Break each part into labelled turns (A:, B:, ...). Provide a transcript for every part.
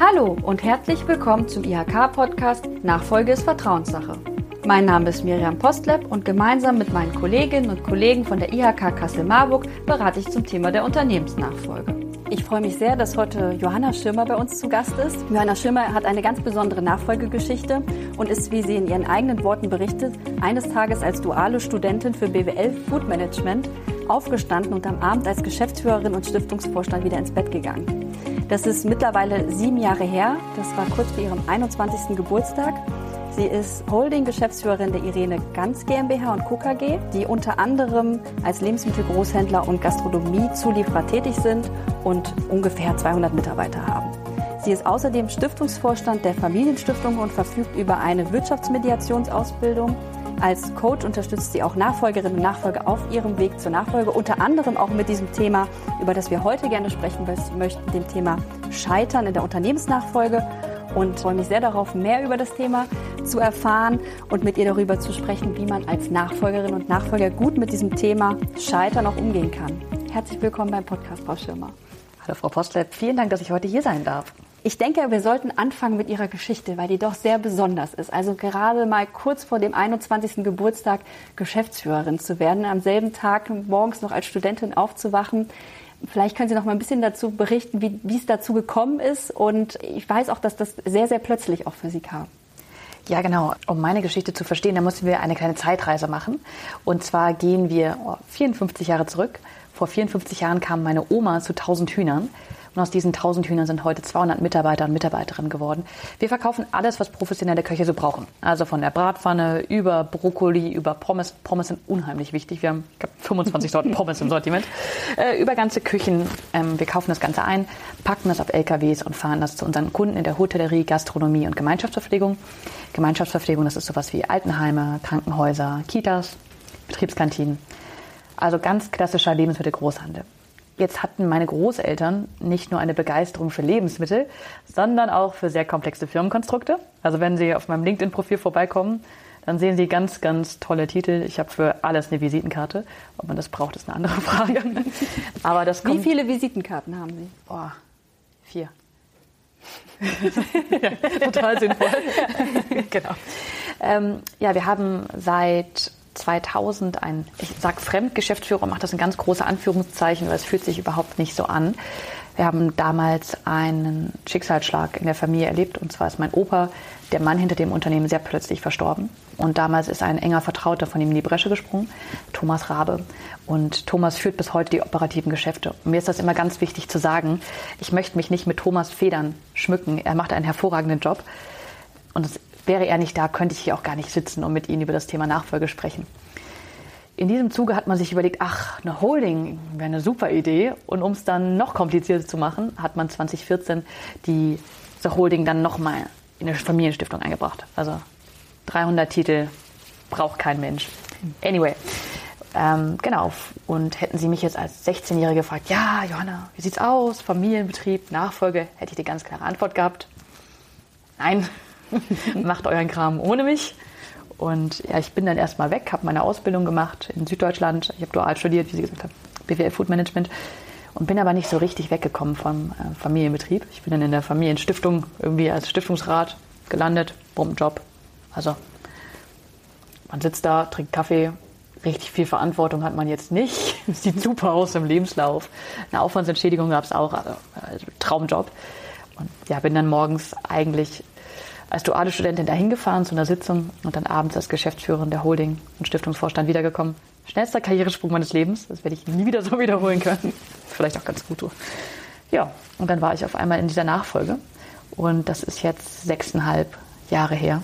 A: Hallo und herzlich willkommen zum IHK-Podcast Nachfolge ist Vertrauenssache. Mein Name ist Miriam Postleb und gemeinsam mit meinen Kolleginnen und Kollegen von der IHK Kassel-Marburg berate ich zum Thema der Unternehmensnachfolge. Ich freue mich sehr, dass heute Johanna Schirmer bei uns zu Gast ist. Johanna Schirmer hat eine ganz besondere Nachfolgegeschichte und ist, wie sie in ihren eigenen Worten berichtet, eines Tages als duale Studentin für BWL Food Management aufgestanden und am Abend als Geschäftsführerin und Stiftungsvorstand wieder ins Bett gegangen. Das ist mittlerweile sieben Jahre her. Das war kurz vor ihrem 21. Geburtstag. Sie ist Holding-Geschäftsführerin der Irene Ganz GmbH und Co. KG, die unter anderem als Lebensmittelgroßhändler und Gastronomie-Zulieferer tätig sind und ungefähr 200 Mitarbeiter haben. Sie ist außerdem Stiftungsvorstand der Familienstiftung und verfügt über eine Wirtschaftsmediationsausbildung als Coach unterstützt sie auch Nachfolgerinnen und Nachfolger auf ihrem Weg zur Nachfolge, unter anderem auch mit diesem Thema, über das wir heute gerne sprechen möchten, dem Thema Scheitern in der Unternehmensnachfolge. Und freue mich sehr darauf, mehr über das Thema zu erfahren und mit ihr darüber zu sprechen, wie man als Nachfolgerin und Nachfolger gut mit diesem Thema Scheitern auch umgehen kann. Herzlich willkommen beim Podcast, Frau Schirmer.
B: Hallo, Frau Postleb. Vielen Dank, dass ich heute hier sein darf.
A: Ich denke, wir sollten anfangen mit Ihrer Geschichte, weil die doch sehr besonders ist. Also gerade mal kurz vor dem 21. Geburtstag Geschäftsführerin zu werden, am selben Tag morgens noch als Studentin aufzuwachen. Vielleicht können Sie noch mal ein bisschen dazu berichten, wie, wie es dazu gekommen ist. Und ich weiß auch, dass das sehr, sehr plötzlich auch für Sie kam.
B: Ja, genau. Um meine Geschichte zu verstehen, da mussten wir eine kleine Zeitreise machen. Und zwar gehen wir 54 Jahre zurück. Vor 54 Jahren kam meine Oma zu 1000 Hühnern. Und aus diesen 1000 Hühnern sind heute 200 Mitarbeiter und Mitarbeiterinnen geworden. Wir verkaufen alles, was professionelle Köche so brauchen. Also von der Bratpfanne über Brokkoli, über Pommes. Pommes sind unheimlich wichtig. Wir haben glaub, 25 Sorten Pommes im Sortiment. Äh, über ganze Küchen. Ähm, wir kaufen das Ganze ein, packen das auf LKWs und fahren das zu unseren Kunden in der Hotellerie, Gastronomie und Gemeinschaftsverpflegung. Gemeinschaftsverpflegung, das ist sowas wie Altenheime, Krankenhäuser, Kitas, Betriebskantinen. Also ganz klassischer Lebensmittelgroßhandel. Jetzt hatten meine Großeltern nicht nur eine Begeisterung für Lebensmittel, sondern auch für sehr komplexe Firmenkonstrukte. Also wenn Sie auf meinem LinkedIn-Profil vorbeikommen, dann sehen Sie ganz, ganz tolle Titel. Ich habe für alles eine Visitenkarte. Ob man das braucht, ist eine andere Frage.
A: Aber das Wie viele Visitenkarten haben Sie?
B: Oh, vier. ja, total sinnvoll. genau. Ähm, ja, wir haben seit 2000 ein, ich sage Fremdgeschäftsführer, macht das in ganz große Anführungszeichen, weil es fühlt sich überhaupt nicht so an. Wir haben damals einen Schicksalsschlag in der Familie erlebt und zwar ist mein Opa, der Mann hinter dem Unternehmen, sehr plötzlich verstorben. Und damals ist ein enger Vertrauter von ihm in die Bresche gesprungen, Thomas Rabe. Und Thomas führt bis heute die operativen Geschäfte. Und mir ist das immer ganz wichtig zu sagen, ich möchte mich nicht mit Thomas Federn schmücken. Er macht einen hervorragenden Job. Und es Wäre er nicht da, könnte ich hier auch gar nicht sitzen und mit Ihnen über das Thema Nachfolge sprechen. In diesem Zuge hat man sich überlegt, ach, eine Holding wäre eine super Idee. Und um es dann noch komplizierter zu machen, hat man 2014 die, Holding dann nochmal in eine Familienstiftung eingebracht. Also 300 Titel braucht kein Mensch. Anyway, ähm, genau. Und hätten Sie mich jetzt als 16-Jährige gefragt, ja, Johanna, wie sieht's aus? Familienbetrieb, Nachfolge, hätte ich die ganz klare Antwort gehabt. Nein, macht euren Kram ohne mich. Und ja, ich bin dann erstmal weg, habe meine Ausbildung gemacht in Süddeutschland. Ich habe dual studiert, wie Sie gesagt haben, BWL Food Management. Und bin aber nicht so richtig weggekommen vom äh, Familienbetrieb. Ich bin dann in der Familienstiftung irgendwie als Stiftungsrat gelandet, Job. Also man sitzt da, trinkt Kaffee, richtig viel Verantwortung hat man jetzt nicht. Sieht super aus im Lebenslauf. Eine Aufwandsentschädigung gab es auch, also, also Traumjob. Und ja, bin dann morgens eigentlich als duale Studentin dahin gefahren zu einer Sitzung und dann abends als Geschäftsführerin der Holding und Stiftungsvorstand wiedergekommen. Schnellster Karrieresprung meines Lebens. Das werde ich nie wieder so wiederholen können. Vielleicht auch ganz gut. Ja, und dann war ich auf einmal in dieser Nachfolge. Und das ist jetzt sechseinhalb Jahre her.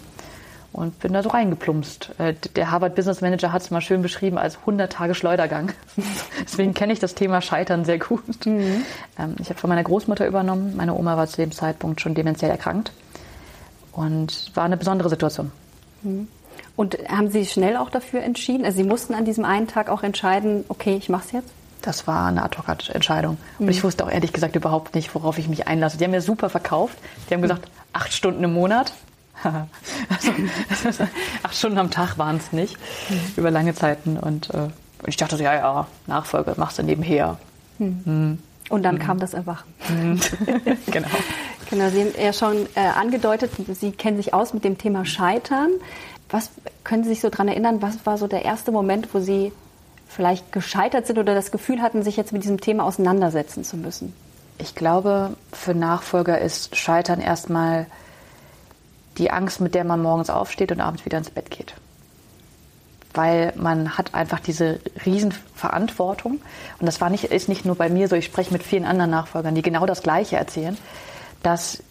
B: Und bin da so reingeplumpst. Äh, der Harvard Business Manager hat es mal schön beschrieben als 100 Tage Schleudergang. Deswegen kenne ich das Thema Scheitern sehr gut. Mhm. Ähm, ich habe von meiner Großmutter übernommen. Meine Oma war zu dem Zeitpunkt schon dementiell erkrankt. Und war eine besondere Situation.
A: Mhm. Und haben Sie schnell auch dafür entschieden? Also Sie mussten an diesem einen Tag auch entscheiden, okay, ich mache es jetzt?
B: Das war eine Ad-Hoc-Entscheidung. Und ich mhm. wusste auch ehrlich gesagt überhaupt nicht, worauf ich mich einlasse. Die haben mir super verkauft. Die haben gesagt, acht Stunden im Monat. also, acht Stunden am Tag waren es nicht, mhm. über lange Zeiten. Und äh, ich dachte so, ja, ja, Nachfolge machst du nebenher.
A: Mhm. Und dann kam das Erwachen.
B: genau.
A: Genau, Sie haben ja schon äh, angedeutet, Sie kennen sich aus mit dem Thema Scheitern. Was können Sie sich so daran erinnern, was war so der erste Moment, wo Sie vielleicht gescheitert sind oder das Gefühl hatten, sich jetzt mit diesem Thema auseinandersetzen zu müssen?
B: Ich glaube, für Nachfolger ist Scheitern erstmal die Angst, mit der man morgens aufsteht und abends wieder ins Bett geht. Weil man hat einfach diese Riesenverantwortung. Und das war nicht, ist nicht nur bei mir so, ich spreche mit vielen anderen Nachfolgern, die genau das Gleiche erzählen, dass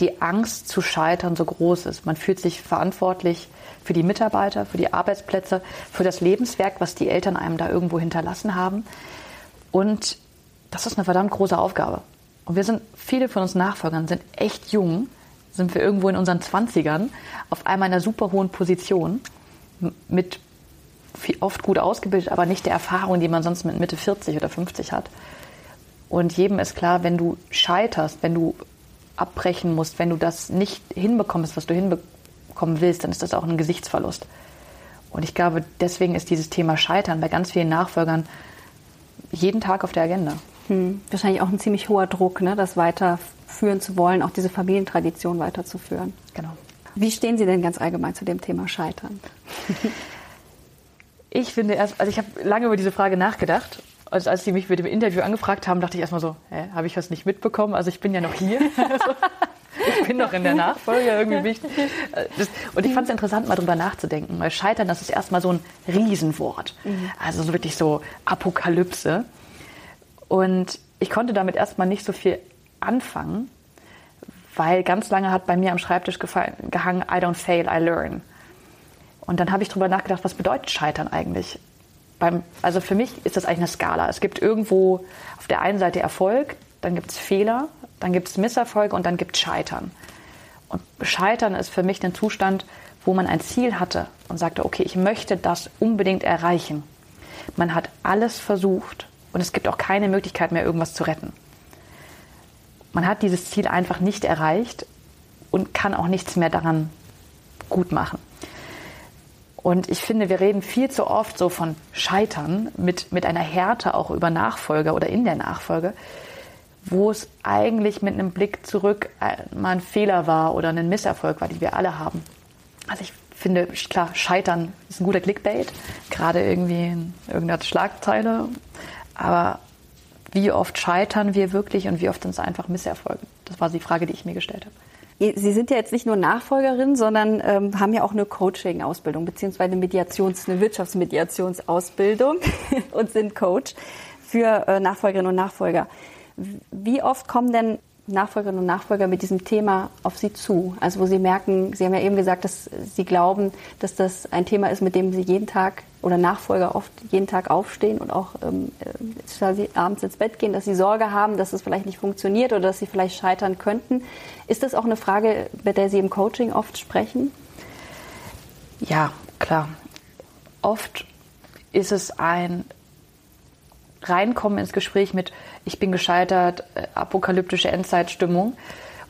B: die Angst zu scheitern so groß ist. Man fühlt sich verantwortlich für die Mitarbeiter, für die Arbeitsplätze, für das Lebenswerk, was die Eltern einem da irgendwo hinterlassen haben. Und das ist eine verdammt große Aufgabe. Und wir sind, viele von uns Nachfolgern sind echt jung, sind wir irgendwo in unseren Zwanzigern, auf einmal in einer super hohen Position, mit oft gut ausgebildet, aber nicht der Erfahrung, die man sonst mit Mitte 40 oder 50 hat. Und jedem ist klar, wenn du scheiterst, wenn du abbrechen musst, wenn du das nicht hinbekommst, was du hinbekommen willst, dann ist das auch ein Gesichtsverlust. Und ich glaube, deswegen ist dieses Thema Scheitern bei ganz vielen Nachfolgern jeden Tag auf der Agenda.
A: Hm. Wahrscheinlich auch ein ziemlich hoher Druck, ne, das weiterführen zu wollen, auch diese Familientradition weiterzuführen.
B: Genau.
A: Wie stehen Sie denn ganz allgemein zu dem Thema Scheitern?
B: ich finde erst, also ich habe lange über diese Frage nachgedacht. Also als Sie mich mit dem Interview angefragt haben, dachte ich erstmal so, hä, habe ich was nicht mitbekommen? Also ich bin ja noch hier. ich bin noch in der Nachfolge irgendwie wichtig. Das, und ich fand es interessant, mal drüber nachzudenken, weil Scheitern, das ist erstmal so ein Riesenwort. Mhm. Also so wirklich so Apokalypse. Und ich konnte damit erstmal nicht so viel anfangen, weil ganz lange hat bei mir am Schreibtisch gehangen, I don't fail, I learn. Und dann habe ich darüber nachgedacht, was bedeutet Scheitern eigentlich? Beim, also für mich ist das eigentlich eine Skala. Es gibt irgendwo auf der einen Seite Erfolg, dann gibt es Fehler, dann gibt es Misserfolge und dann gibt es Scheitern. Und Scheitern ist für mich ein Zustand, wo man ein Ziel hatte und sagte, okay, ich möchte das unbedingt erreichen. Man hat alles versucht und es gibt auch keine Möglichkeit mehr, irgendwas zu retten. Man hat dieses Ziel einfach nicht erreicht und kann auch nichts mehr daran gut machen. Und ich finde, wir reden viel zu oft so von Scheitern mit, mit einer Härte auch über Nachfolge oder in der Nachfolge, wo es eigentlich mit einem Blick zurück äh, mal ein Fehler war oder ein Misserfolg war, den wir alle haben. Also ich finde, klar, Scheitern ist ein guter Clickbait, gerade irgendwie in irgendeiner Schlagzeile. Aber wie oft scheitern wir wirklich und wie oft sind es einfach Misserfolge? Das war die Frage, die ich mir gestellt habe.
A: Sie sind ja jetzt nicht nur Nachfolgerin, sondern ähm, haben ja auch eine Coaching-Ausbildung beziehungsweise eine Mediations-, eine Wirtschaftsmediationsausbildung und sind Coach für äh, Nachfolgerinnen und Nachfolger. Wie oft kommen denn Nachfolgerinnen und Nachfolger mit diesem Thema auf Sie zu? Also wo Sie merken, Sie haben ja eben gesagt, dass Sie glauben, dass das ein Thema ist, mit dem Sie jeden Tag oder Nachfolger oft jeden Tag aufstehen und auch ähm, äh, abends ins Bett gehen, dass Sie Sorge haben, dass es vielleicht nicht funktioniert oder dass Sie vielleicht scheitern könnten. Ist das auch eine Frage, mit der Sie im Coaching oft sprechen?
B: Ja, klar. Oft ist es ein Reinkommen ins Gespräch mit, ich bin gescheitert, äh, apokalyptische Endzeitstimmung.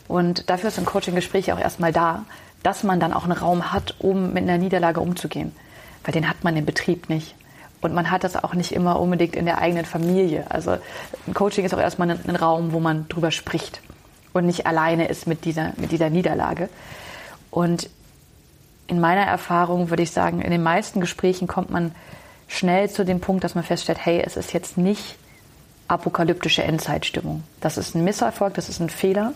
B: Und dafür ist ein Coaching-Gespräch auch erstmal da, dass man dann auch einen Raum hat, um mit einer Niederlage umzugehen. Weil den hat man im Betrieb nicht. Und man hat das auch nicht immer unbedingt in der eigenen Familie. Also ein Coaching ist auch erstmal ein, ein Raum, wo man drüber spricht und nicht alleine ist mit dieser, mit dieser Niederlage. Und in meiner Erfahrung würde ich sagen, in den meisten Gesprächen kommt man schnell zu dem Punkt, dass man feststellt, hey, es ist jetzt nicht apokalyptische Endzeitstimmung. Das ist ein Misserfolg, das ist ein Fehler,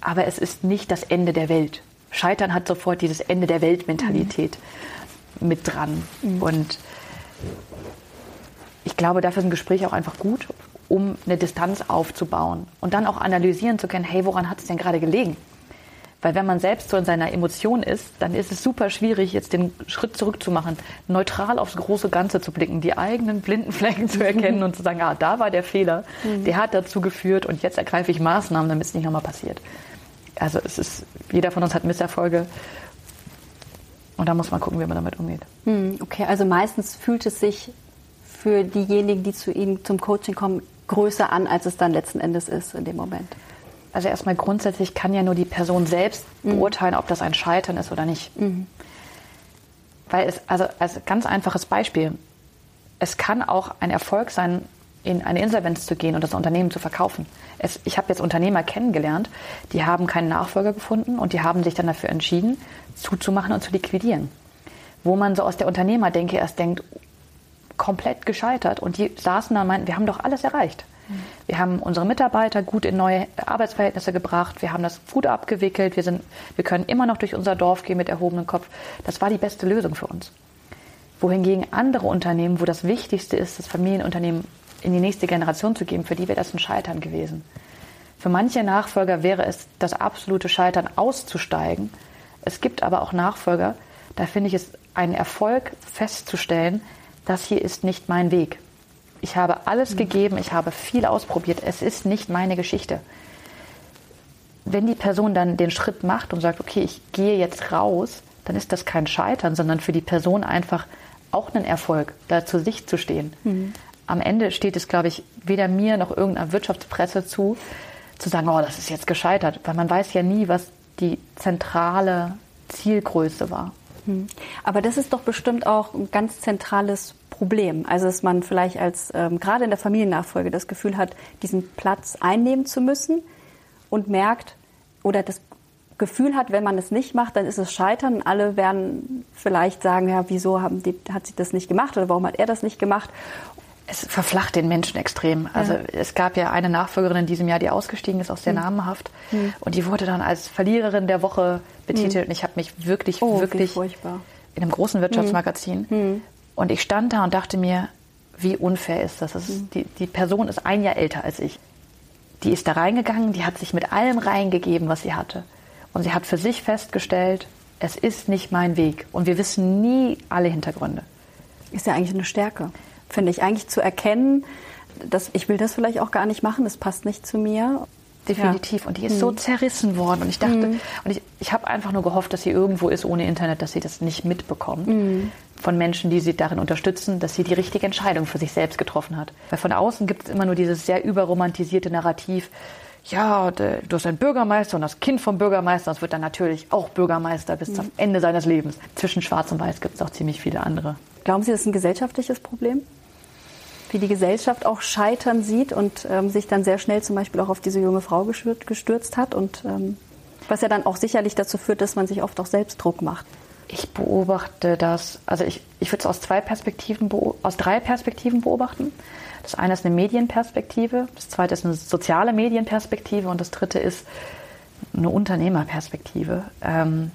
B: aber es ist nicht das Ende der Welt. Scheitern hat sofort dieses Ende der Weltmentalität mhm. mit dran. Mhm. Und ich glaube, dafür ist ein Gespräch auch einfach gut, um eine Distanz aufzubauen und dann auch analysieren zu können, hey, woran hat es denn gerade gelegen? Weil wenn man selbst so in seiner Emotion ist, dann ist es super schwierig, jetzt den Schritt zurück zu machen, neutral aufs große Ganze zu blicken, die eigenen blinden Flecken zu erkennen und zu sagen, ah, da war der Fehler, mhm. der hat dazu geführt und jetzt ergreife ich Maßnahmen, damit es nicht nochmal passiert. Also es ist, jeder von uns hat Misserfolge und da muss man gucken, wie man damit umgeht.
A: Mhm, okay, also meistens fühlt es sich für diejenigen, die zu Ihnen zum Coaching kommen, größer an, als es dann letzten Endes ist in dem Moment.
B: Also erstmal grundsätzlich kann ja nur die Person selbst mhm. beurteilen, ob das ein Scheitern ist oder nicht. Mhm. Weil es, also als ganz einfaches Beispiel, es kann auch ein Erfolg sein, in eine Insolvenz zu gehen und das Unternehmen zu verkaufen. Es, ich habe jetzt Unternehmer kennengelernt, die haben keinen Nachfolger gefunden und die haben sich dann dafür entschieden, zuzumachen und zu liquidieren. Wo man so aus der Unternehmerdenke erst denkt, komplett gescheitert. Und die saßen da und meinten, wir haben doch alles erreicht. Wir haben unsere Mitarbeiter gut in neue Arbeitsverhältnisse gebracht. Wir haben das gut abgewickelt. Wir, sind, wir können immer noch durch unser Dorf gehen mit erhobenem Kopf. Das war die beste Lösung für uns. Wohingegen andere Unternehmen, wo das Wichtigste ist, das Familienunternehmen in die nächste Generation zu geben, für die wäre das ein Scheitern gewesen. Für manche Nachfolger wäre es das absolute Scheitern, auszusteigen. Es gibt aber auch Nachfolger, da finde ich es einen Erfolg festzustellen, das hier ist nicht mein Weg. Ich habe alles mhm. gegeben, ich habe viel ausprobiert, es ist nicht meine Geschichte. Wenn die Person dann den Schritt macht und sagt, okay, ich gehe jetzt raus, dann ist das kein Scheitern, sondern für die Person einfach auch ein Erfolg, da zu sich zu stehen. Mhm. Am Ende steht es, glaube ich, weder mir noch irgendeiner Wirtschaftspresse zu, zu sagen, oh, das ist jetzt gescheitert, weil man weiß ja nie, was die zentrale Zielgröße war.
A: Mhm. Aber das ist doch bestimmt auch ein ganz zentrales Problem. Also dass man vielleicht als ähm, gerade in der Familiennachfolge das Gefühl hat, diesen Platz einnehmen zu müssen und merkt oder das Gefühl hat, wenn man es nicht macht, dann ist es Scheitern. Alle werden vielleicht sagen, ja, wieso haben die, hat sie das nicht gemacht oder warum hat er das nicht gemacht?
B: Es verflacht den Menschen extrem. Also ja. es gab ja eine Nachfolgerin in diesem Jahr, die ausgestiegen ist, auch sehr hm. namenhaft. Hm. Und die wurde dann als Verliererin der Woche betitelt. Hm. Und ich habe mich wirklich, oh, wirklich in einem großen Wirtschaftsmagazin hm. hm. Und ich stand da und dachte mir, wie unfair ist das? das ist, mhm. die, die Person ist ein Jahr älter als ich. Die ist da reingegangen, die hat sich mit allem reingegeben, was sie hatte. Und sie hat für sich festgestellt, es ist nicht mein Weg. Und wir wissen nie alle Hintergründe.
A: Ist ja eigentlich eine Stärke, finde ich. Eigentlich zu erkennen, dass ich will das vielleicht auch gar nicht machen, das passt nicht zu mir.
B: Definitiv. Ja. Und die ist mhm. so zerrissen worden. Und ich dachte, mhm. und ich, ich habe einfach nur gehofft, dass sie irgendwo ist ohne Internet, dass sie das nicht mitbekommt. Mhm. Von Menschen, die sie darin unterstützen, dass sie die richtige Entscheidung für sich selbst getroffen hat. Weil von außen gibt es immer nur dieses sehr überromantisierte Narrativ. Ja, du hast einen Bürgermeister und das Kind vom Bürgermeister, das wird dann natürlich auch Bürgermeister bis zum mhm. Ende seines Lebens. Zwischen Schwarz und Weiß gibt es auch ziemlich viele andere.
A: Glauben Sie, das ist ein gesellschaftliches Problem? Wie die Gesellschaft auch Scheitern sieht und ähm, sich dann sehr schnell zum Beispiel auch auf diese junge Frau gestürzt hat und ähm, was ja dann auch sicherlich dazu führt, dass man sich oft auch selbst Druck macht.
B: Ich beobachte das, also ich, ich würde es aus zwei Perspektiven, aus drei Perspektiven beobachten. Das eine ist eine Medienperspektive, das zweite ist eine soziale Medienperspektive und das dritte ist eine Unternehmerperspektive. Ähm,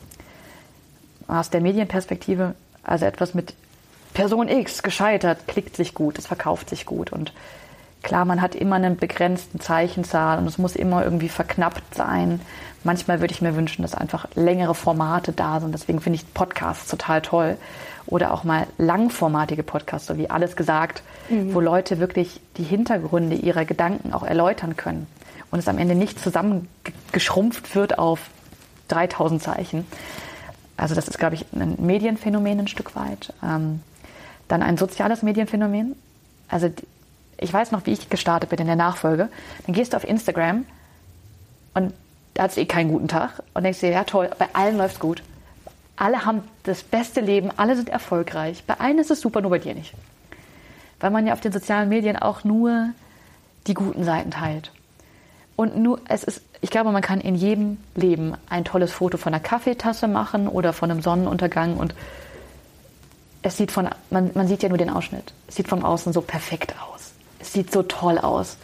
B: aus der Medienperspektive, also etwas mit Person X gescheitert, klickt sich gut, es verkauft sich gut. Und klar, man hat immer einen begrenzten Zeichenzahl und es muss immer irgendwie verknappt sein. Manchmal würde ich mir wünschen, dass einfach längere Formate da sind. Deswegen finde ich Podcasts total toll. Oder auch mal langformatige Podcasts, so wie alles gesagt, mhm. wo Leute wirklich die Hintergründe ihrer Gedanken auch erläutern können. Und es am Ende nicht zusammengeschrumpft wird auf 3000 Zeichen. Also das ist, glaube ich, ein Medienphänomen ein Stück weit. Dann ein soziales Medienphänomen. Also ich weiß noch, wie ich gestartet bin in der Nachfolge. Dann gehst du auf Instagram und da hat es eh keinen guten Tag und denkst dir, ja toll, bei allen läuft es gut. Alle haben das beste Leben, alle sind erfolgreich. Bei allen ist es super, nur bei dir nicht. Weil man ja auf den sozialen Medien auch nur die guten Seiten teilt. Und nur, es ist, ich glaube, man kann in jedem Leben ein tolles Foto von einer Kaffeetasse machen oder von einem Sonnenuntergang und es sieht von, man, man sieht ja nur den Ausschnitt. Es sieht von außen so perfekt aus. Es sieht so toll aus.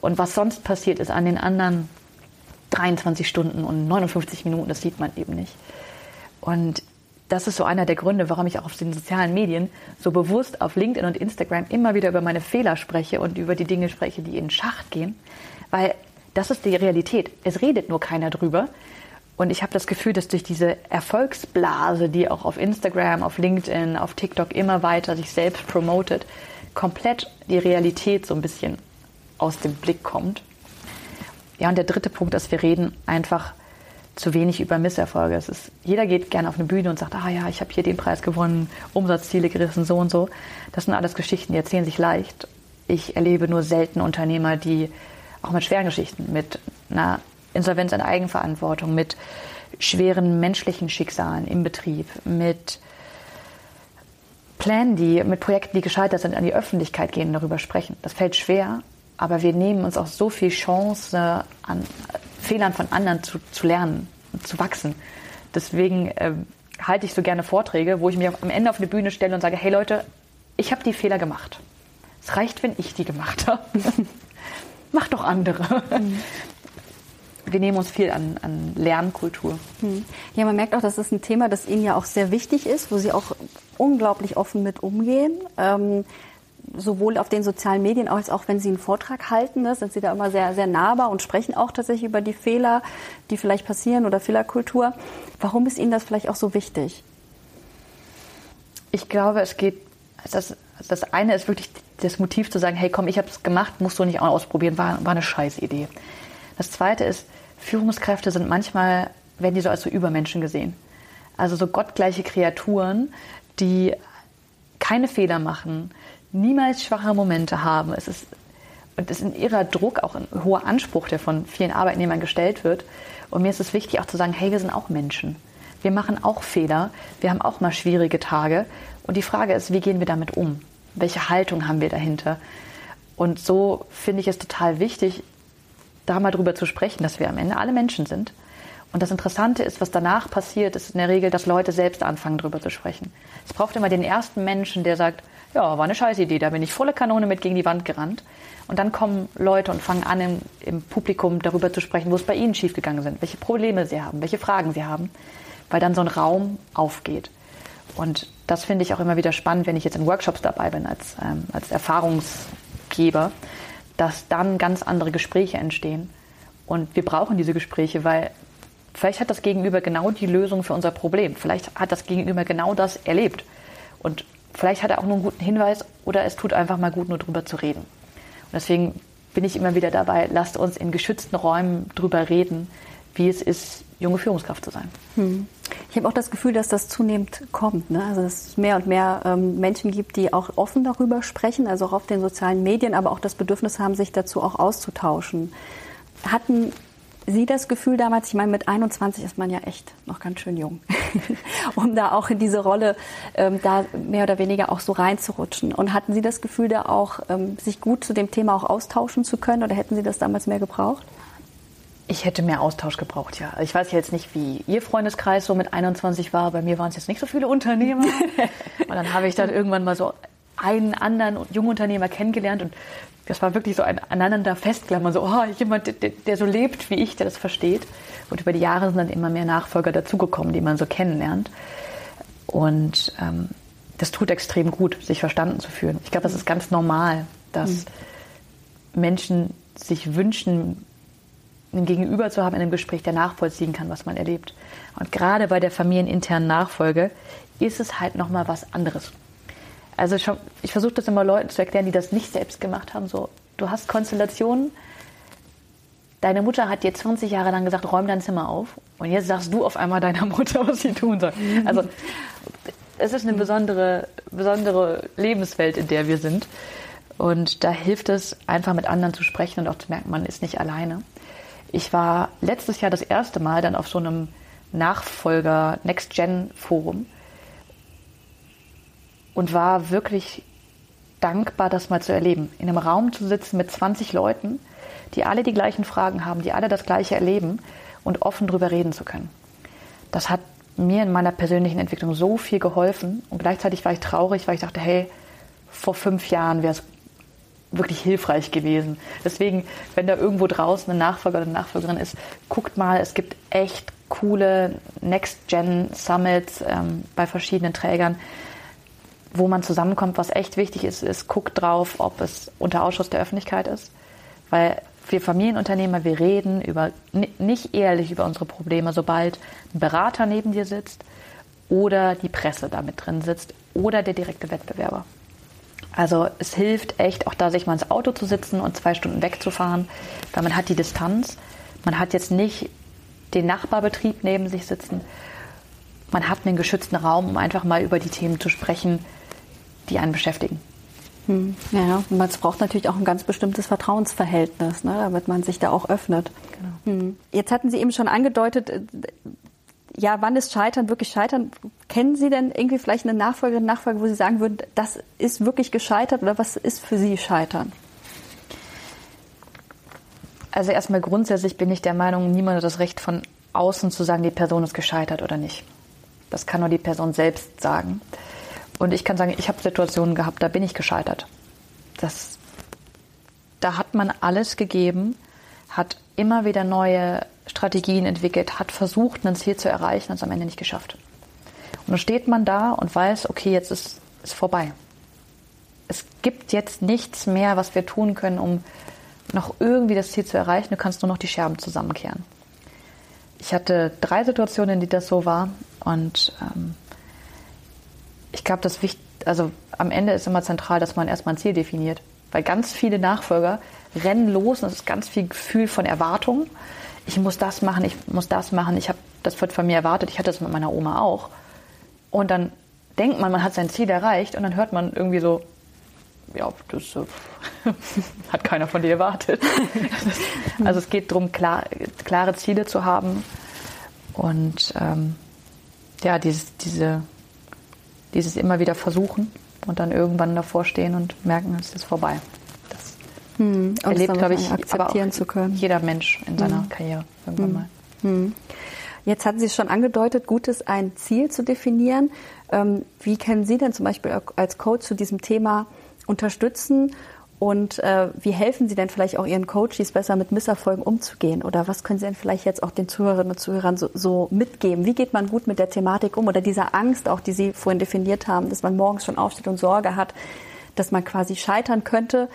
B: Und was sonst passiert ist an den anderen 23 Stunden und 59 Minuten, das sieht man eben nicht. Und das ist so einer der Gründe, warum ich auch auf den sozialen Medien so bewusst auf LinkedIn und Instagram immer wieder über meine Fehler spreche und über die Dinge spreche, die in Schacht gehen. Weil das ist die Realität. Es redet nur keiner drüber. Und ich habe das Gefühl, dass durch diese Erfolgsblase, die auch auf Instagram, auf LinkedIn, auf TikTok immer weiter sich selbst promotet, komplett die Realität so ein bisschen aus dem Blick kommt. Ja, und der dritte Punkt ist, wir reden einfach zu wenig über Misserfolge. Es ist, jeder geht gerne auf eine Bühne und sagt, ah ja, ich habe hier den Preis gewonnen, Umsatzziele gerissen, so und so. Das sind alles Geschichten, die erzählen sich leicht. Ich erlebe nur selten Unternehmer, die auch mit schweren Geschichten, mit einer Insolvenz in Eigenverantwortung, mit schweren menschlichen Schicksalen im Betrieb, mit Plänen, die mit Projekten, die gescheitert sind, an die Öffentlichkeit gehen, darüber sprechen. Das fällt schwer, aber wir nehmen uns auch so viel Chance, an Fehlern von anderen zu, zu lernen, zu wachsen. Deswegen äh, halte ich so gerne Vorträge, wo ich mich am Ende auf eine Bühne stelle und sage, hey Leute, ich habe die Fehler gemacht. Es reicht, wenn ich die gemacht habe. Mach doch andere. Mhm. Wir nehmen uns viel an, an Lernkultur.
A: Mhm. Ja, man merkt auch, das ist ein Thema, das Ihnen ja auch sehr wichtig ist, wo Sie auch unglaublich offen mit umgehen. Ähm, sowohl auf den sozialen Medien als auch wenn Sie einen Vortrag halten, ne, sind Sie da immer sehr, sehr nahbar und sprechen auch tatsächlich über die Fehler, die vielleicht passieren oder Fehlerkultur. Warum ist Ihnen das vielleicht auch so wichtig?
B: Ich glaube, es geht, das, das eine ist wirklich das Motiv zu sagen, hey komm, ich habe es gemacht, musst du nicht auch ausprobieren, war, war eine scheiß Idee. Das zweite ist, Führungskräfte sind manchmal, werden die so als so Übermenschen gesehen. Also so gottgleiche Kreaturen, die keine Fehler machen, niemals schwache Momente haben. Es ist, und es ist ein irrer Druck, auch ein hoher Anspruch, der von vielen Arbeitnehmern gestellt wird. Und mir ist es wichtig auch zu sagen, hey, wir sind auch Menschen. Wir machen auch Fehler. Wir haben auch mal schwierige Tage. Und die Frage ist, wie gehen wir damit um? Welche Haltung haben wir dahinter? Und so finde ich es total wichtig, da mal drüber zu sprechen, dass wir am Ende alle Menschen sind. Und das Interessante ist, was danach passiert, ist in der Regel, dass Leute selbst anfangen, drüber zu sprechen. Es braucht immer den ersten Menschen, der sagt, ja, war eine scheiß Idee, da bin ich volle Kanone mit gegen die Wand gerannt. Und dann kommen Leute und fangen an, im, im Publikum darüber zu sprechen, wo es bei ihnen schiefgegangen sind, welche Probleme sie haben, welche Fragen sie haben, weil dann so ein Raum aufgeht. Und das finde ich auch immer wieder spannend, wenn ich jetzt in Workshops dabei bin als, ähm, als Erfahrungsgeber, dass dann ganz andere Gespräche entstehen. Und wir brauchen diese Gespräche, weil vielleicht hat das Gegenüber genau die Lösung für unser Problem. Vielleicht hat das Gegenüber genau das erlebt. Und vielleicht hat er auch nur einen guten Hinweis oder es tut einfach mal gut, nur drüber zu reden. Und deswegen bin ich immer wieder dabei, lasst uns in geschützten Räumen drüber reden, wie es ist, junge Führungskraft zu sein. Hm.
A: Ich habe auch das Gefühl, dass das zunehmend kommt. Ne? Also dass es mehr und mehr ähm, Menschen gibt, die auch offen darüber sprechen, also auch auf den sozialen Medien, aber auch das Bedürfnis haben, sich dazu auch auszutauschen. Hatten Sie das Gefühl damals, ich meine, mit 21 ist man ja echt noch ganz schön jung, um da auch in diese Rolle ähm, da mehr oder weniger auch so reinzurutschen. Und hatten Sie das Gefühl, da auch ähm, sich gut zu dem Thema auch austauschen zu können oder hätten Sie das damals mehr gebraucht?
B: Ich hätte mehr Austausch gebraucht, ja. Ich weiß jetzt nicht, wie Ihr Freundeskreis so mit 21 war. Bei mir waren es jetzt nicht so viele Unternehmer. und dann habe ich dann irgendwann mal so einen anderen Jungunternehmer kennengelernt und das war wirklich so ein aneinander festklammern, so oh, jemand, der, der, so lebt wie ich, der das versteht. Und über die Jahre sind dann immer mehr Nachfolger dazugekommen, die man so kennenlernt. Und ähm, das tut extrem gut, sich verstanden zu fühlen. Ich glaube, das ist ganz normal, dass mhm. Menschen sich wünschen, einen Gegenüber zu haben in einem Gespräch, der nachvollziehen kann, was man erlebt. Und gerade bei der familieninternen Nachfolge ist es halt nochmal was anderes. Also schon, ich versuche das immer Leuten zu erklären, die das nicht selbst gemacht haben. So, du hast Konstellationen. Deine Mutter hat dir 20 Jahre lang gesagt, räum dein Zimmer auf. Und jetzt sagst du auf einmal deiner Mutter, was sie tun soll. Mhm. Also es ist eine besondere, besondere Lebenswelt, in der wir sind. Und da hilft es, einfach mit anderen zu sprechen und auch zu merken, man ist nicht alleine. Ich war letztes Jahr das erste Mal dann auf so einem Nachfolger Next Gen Forum und war wirklich dankbar, das mal zu erleben. In einem Raum zu sitzen mit 20 Leuten, die alle die gleichen Fragen haben, die alle das Gleiche erleben und offen darüber reden zu können. Das hat mir in meiner persönlichen Entwicklung so viel geholfen und gleichzeitig war ich traurig, weil ich dachte, hey, vor fünf Jahren wäre es wirklich hilfreich gewesen. Deswegen, wenn da irgendwo draußen ein Nachfolger oder eine Nachfolgerin ist, guckt mal, es gibt echt coole Next-Gen-Summits ähm, bei verschiedenen Trägern wo man zusammenkommt, was echt wichtig ist, ist, guckt drauf, ob es unter Ausschuss der Öffentlichkeit ist. Weil wir Familienunternehmer, wir reden über, nicht ehrlich über unsere Probleme, sobald ein Berater neben dir sitzt oder die Presse da mit drin sitzt oder der direkte Wettbewerber. Also es hilft echt, auch da sich mal ins Auto zu sitzen und zwei Stunden wegzufahren, weil man hat die Distanz. Man hat jetzt nicht den Nachbarbetrieb neben sich sitzen. Man hat einen geschützten Raum, um einfach mal über die Themen zu sprechen, die einen beschäftigen.
A: Hm, ja, und es braucht natürlich auch ein ganz bestimmtes Vertrauensverhältnis, ne, damit man sich da auch öffnet. Genau. Hm. Jetzt hatten Sie eben schon angedeutet, äh, ja, wann ist Scheitern wirklich Scheitern? Kennen Sie denn irgendwie vielleicht eine Nachfolgerin, Nachfolger, wo Sie sagen würden, das ist wirklich gescheitert oder was ist für Sie Scheitern?
B: Also erstmal grundsätzlich bin ich der Meinung, niemand hat das Recht von außen zu sagen, die Person ist gescheitert oder nicht. Das kann nur die Person selbst sagen. Und ich kann sagen, ich habe Situationen gehabt, da bin ich gescheitert. Das, da hat man alles gegeben, hat immer wieder neue Strategien entwickelt, hat versucht, ein Ziel zu erreichen und es am Ende nicht geschafft. Und dann steht man da und weiß, okay, jetzt ist es vorbei. Es gibt jetzt nichts mehr, was wir tun können, um noch irgendwie das Ziel zu erreichen. Du kannst nur noch die Scherben zusammenkehren. Ich hatte drei Situationen, in die das so war. Und ähm, ich glaube, das wichtig, also am Ende ist immer zentral, dass man erstmal ein Ziel definiert. Weil ganz viele Nachfolger rennen los und es ist ganz viel Gefühl von Erwartung. Ich muss das machen, ich muss das machen, ich habe das wird von mir erwartet, ich hatte das mit meiner Oma auch. Und dann denkt man, man hat sein Ziel erreicht und dann hört man irgendwie so, ja, das äh, hat keiner von dir erwartet. also es geht darum, klar, klare Ziele zu haben und ähm, ja, dieses, diese, dieses immer wieder versuchen und dann irgendwann davor stehen und merken, es ist vorbei. Hm, erlebt, glaube ich, akzeptieren zu können. jeder Mensch in seiner hm. Karriere irgendwann hm. mal. Hm.
A: Jetzt hatten Sie es schon angedeutet, gut ist, ein Ziel zu definieren. Ähm, wie können Sie denn zum Beispiel als Coach zu diesem Thema unterstützen und äh, wie helfen Sie denn vielleicht auch Ihren Coaches besser mit Misserfolgen umzugehen? Oder was können Sie denn vielleicht jetzt auch den Zuhörerinnen und Zuhörern so, so, mitgeben? Wie geht man gut mit der Thematik um? Oder dieser Angst auch, die Sie vorhin definiert haben, dass man morgens schon aufsteht und Sorge hat, dass man quasi scheitern könnte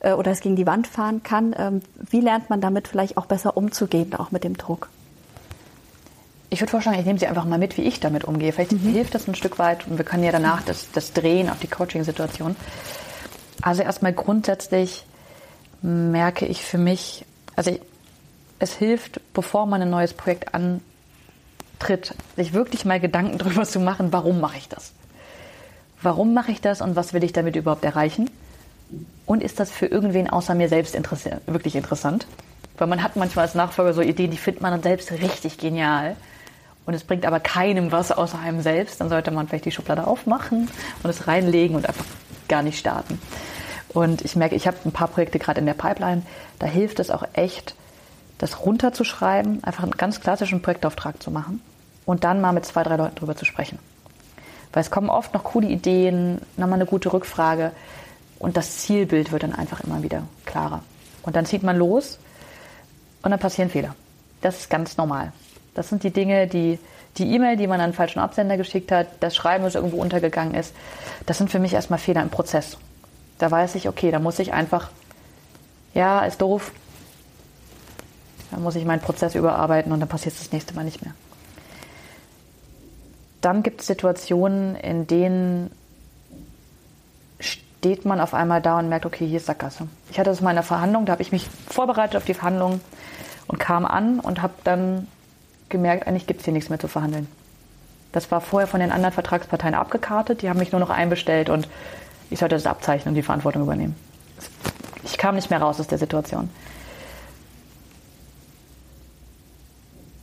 A: äh, oder es gegen die Wand fahren kann. Ähm, wie lernt man damit vielleicht auch besser umzugehen, auch mit dem Druck?
B: Ich würde vorschlagen, ich nehme Sie einfach mal mit, wie ich damit umgehe. Vielleicht mhm. hilft das ein Stück weit und wir können ja danach das, das drehen auf die Coaching-Situation. Also erstmal grundsätzlich merke ich für mich, also es hilft, bevor man ein neues Projekt antritt, sich wirklich mal Gedanken darüber zu machen, warum mache ich das? Warum mache ich das und was will ich damit überhaupt erreichen? Und ist das für irgendwen außer mir selbst interess wirklich interessant? Weil man hat manchmal als Nachfolger so Ideen, die findet man dann selbst richtig genial. Und es bringt aber keinem was außer einem selbst. Dann sollte man vielleicht die Schublade aufmachen und es reinlegen und einfach gar nicht starten. Und ich merke, ich habe ein paar Projekte gerade in der Pipeline. Da hilft es auch echt, das runterzuschreiben, einfach einen ganz klassischen Projektauftrag zu machen und dann mal mit zwei, drei Leuten drüber zu sprechen. Weil es kommen oft noch coole Ideen, nochmal eine gute Rückfrage und das Zielbild wird dann einfach immer wieder klarer. Und dann zieht man los und dann passieren Fehler. Das ist ganz normal. Das sind die Dinge, die die E-Mail, die man an den falschen Absender geschickt hat, das Schreiben, das irgendwo untergegangen ist, das sind für mich erstmal Fehler im Prozess. Da weiß ich, okay, da muss ich einfach, ja, ist doof, dann muss ich meinen Prozess überarbeiten und dann passiert es das nächste Mal nicht mehr. Dann gibt es Situationen, in denen steht man auf einmal da und merkt, okay, hier ist Sackgasse. Ich hatte das mal in einer Verhandlung, da habe ich mich vorbereitet auf die Verhandlung und kam an und habe dann gemerkt, eigentlich gibt es hier nichts mehr zu verhandeln. Das war vorher von den anderen Vertragsparteien abgekartet, die haben mich nur noch einbestellt und ich sollte das abzeichnen und die Verantwortung übernehmen. Ich kam nicht mehr raus aus der Situation.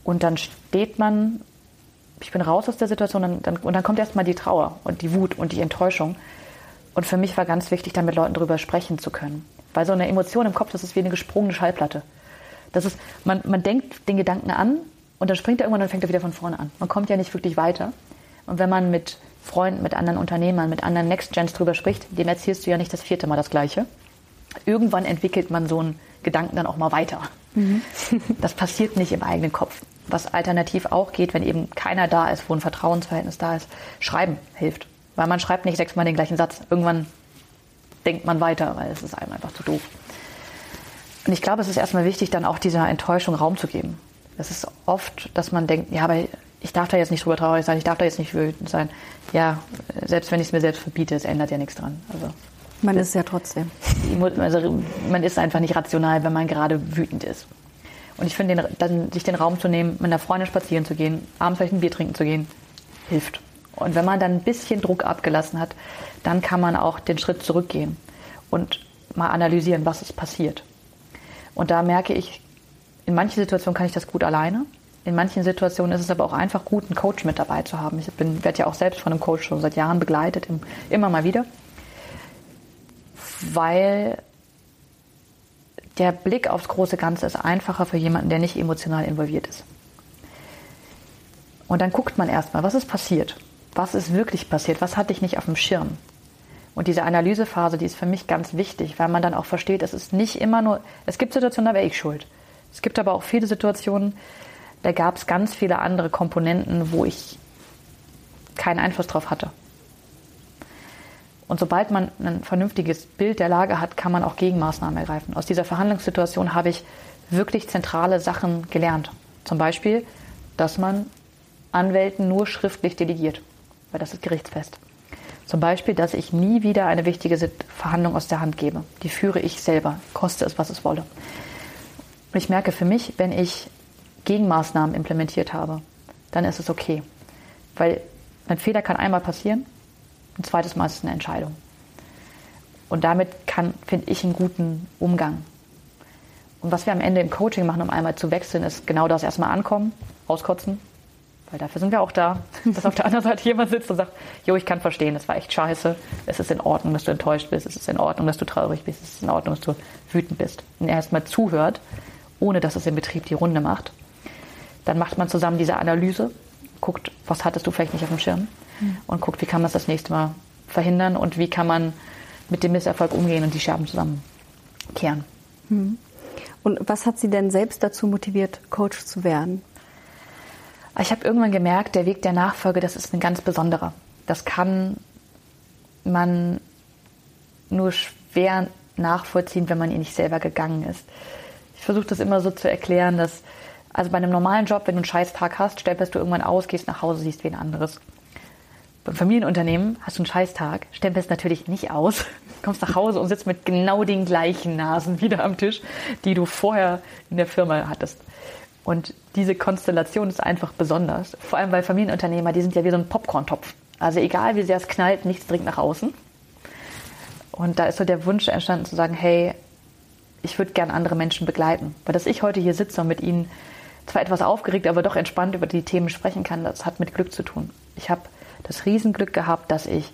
B: Und dann steht man, ich bin raus aus der Situation und dann, und dann kommt erstmal die Trauer und die Wut und die Enttäuschung. Und für mich war ganz wichtig, da mit Leuten drüber sprechen zu können. Weil so eine Emotion im Kopf, das ist wie eine gesprungene Schallplatte. Das ist, man, man denkt den Gedanken an und dann springt er irgendwann und fängt er wieder von vorne an. Man kommt ja nicht wirklich weiter. Und wenn man mit Freunden, mit anderen Unternehmern, mit anderen Next Gens drüber spricht, dem erzählst du ja nicht das vierte Mal das Gleiche. Irgendwann entwickelt man so einen Gedanken dann auch mal weiter. Mhm. das passiert nicht im eigenen Kopf. Was alternativ auch geht, wenn eben keiner da ist, wo ein Vertrauensverhältnis da ist, schreiben hilft. Weil man schreibt nicht sechsmal den gleichen Satz. Irgendwann denkt man weiter, weil es ist einem einfach zu doof. Und ich glaube, es ist erstmal wichtig, dann auch dieser Enttäuschung Raum zu geben. Es ist oft, dass man denkt, ja, aber ich darf da jetzt nicht drüber traurig sein, ich darf da jetzt nicht wütend sein. Ja, selbst wenn ich es mir selbst verbiete, es ändert ja nichts dran. Also,
A: man ist es ja trotzdem.
B: Also, man ist einfach nicht rational, wenn man gerade wütend ist. Und ich finde, dann sich den Raum zu nehmen, mit einer Freundin spazieren zu gehen, abends vielleicht ein Bier trinken zu gehen, hilft. Und wenn man dann ein bisschen Druck abgelassen hat, dann kann man auch den Schritt zurückgehen und mal analysieren, was ist passiert. Und da merke ich, in manchen Situationen kann ich das gut alleine. in manchen Situationen ist es aber auch einfach gut, einen Coach mit dabei zu haben. Ich werde ja auch selbst von einem Coach schon seit Jahren begleitet, immer mal wieder. Weil der Blick aufs große Ganze ist einfacher für jemanden, der nicht emotional involviert ist. Und dann guckt man erstmal, was ist passiert? Was ist wirklich passiert? Was hatte ich nicht auf dem Schirm? Und diese Analysephase, die ist für mich ganz wichtig, weil man dann auch versteht, es ist nicht immer nur, es gibt Situationen, da wäre ich schuld. Es gibt aber auch viele Situationen, da gab es ganz viele andere Komponenten, wo ich keinen Einfluss drauf hatte. Und sobald man ein vernünftiges Bild der Lage hat, kann man auch Gegenmaßnahmen ergreifen. Aus dieser Verhandlungssituation habe ich wirklich zentrale Sachen gelernt. Zum Beispiel, dass man Anwälten nur schriftlich delegiert, weil das ist gerichtsfest. Zum Beispiel, dass ich nie wieder eine wichtige Verhandlung aus der Hand gebe. Die führe ich selber, koste es, was es wolle. Und ich merke für mich, wenn ich Gegenmaßnahmen implementiert habe, dann ist es okay. Weil ein Fehler kann einmal passieren, ein zweites Mal ist es eine Entscheidung. Und damit finde ich, einen guten Umgang. Und was wir am Ende im Coaching machen, um einmal zu wechseln, ist genau das erstmal ankommen, auskotzen, weil dafür sind wir auch da, dass auf der anderen Seite jemand sitzt und sagt, jo, ich kann verstehen, das war echt scheiße, es ist in Ordnung, dass du enttäuscht bist, es ist in Ordnung, dass du traurig bist, es ist in Ordnung, dass du wütend bist. Und er erstmal zuhört, ohne dass es im Betrieb die Runde macht. Dann macht man zusammen diese Analyse, guckt, was hattest du vielleicht nicht auf dem Schirm mhm. und guckt, wie kann man es das nächste Mal verhindern und wie kann man mit dem Misserfolg umgehen und die Scherben zusammenkehren. Mhm.
A: Und was hat Sie denn selbst dazu motiviert, Coach zu werden?
B: Ich habe irgendwann gemerkt, der Weg der Nachfolge, das ist ein ganz besonderer. Das kann man nur schwer nachvollziehen, wenn man ihn nicht selber gegangen ist. Ich versuche das immer so zu erklären, dass also bei einem normalen Job, wenn du einen Scheißtag hast, stempelst du irgendwann aus, gehst nach Hause, siehst wen anderes. Beim Familienunternehmen hast du einen Scheißtag, stempelst natürlich nicht aus, kommst nach Hause und sitzt mit genau den gleichen Nasen wieder am Tisch, die du vorher in der Firma hattest. Und diese Konstellation ist einfach besonders. Vor allem, weil Familienunternehmer, die sind ja wie so ein Popcorn-Topf. Also egal, wie sehr es knallt, nichts dringt nach außen. Und da ist so der Wunsch entstanden zu sagen, hey, ich würde gern andere Menschen begleiten. Weil dass ich heute hier sitze und mit ihnen zwar etwas aufgeregt, aber doch entspannt über die Themen sprechen kann, das hat mit Glück zu tun. Ich habe das Riesenglück gehabt, dass ich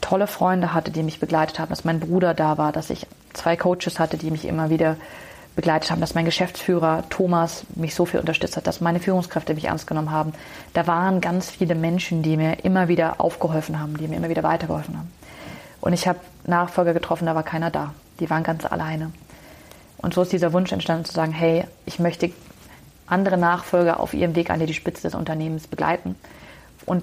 B: tolle Freunde hatte, die mich begleitet haben, dass mein Bruder da war, dass ich zwei Coaches hatte, die mich immer wieder begleitet haben, dass mein Geschäftsführer Thomas mich so viel unterstützt hat, dass meine Führungskräfte mich ernst genommen haben. Da waren ganz viele Menschen, die mir immer wieder aufgeholfen haben, die mir immer wieder weitergeholfen haben. Und ich habe Nachfolger getroffen, da war keiner da. Die waren ganz alleine. Und so ist dieser Wunsch entstanden zu sagen, hey, ich möchte andere Nachfolger auf ihrem Weg an die Spitze des Unternehmens begleiten und